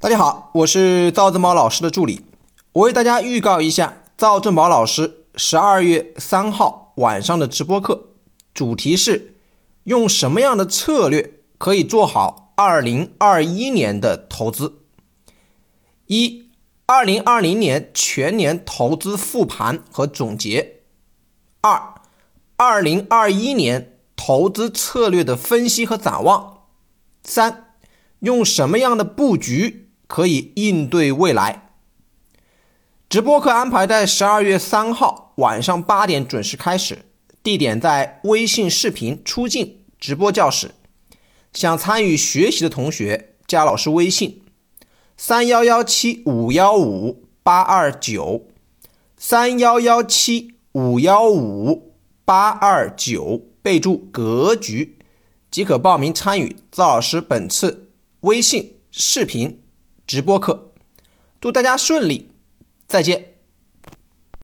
大家好，我是赵正宝老师的助理，我为大家预告一下赵正宝老师十二月三号晚上的直播课，主题是用什么样的策略可以做好二零二一年的投资。一、二零二零年全年投资复盘和总结；二、二零二一年投资策略的分析和展望；三、用什么样的布局？可以应对未来。直播课安排在十二月三号晚上八点准时开始，地点在微信视频出镜直播教室。想参与学习的同学，加老师微信：三幺幺七五幺五八二九，三幺幺七五幺五八二九，备注“格局”，即可报名参与赵老师本次微信视频。直播课，祝大家顺利，再见。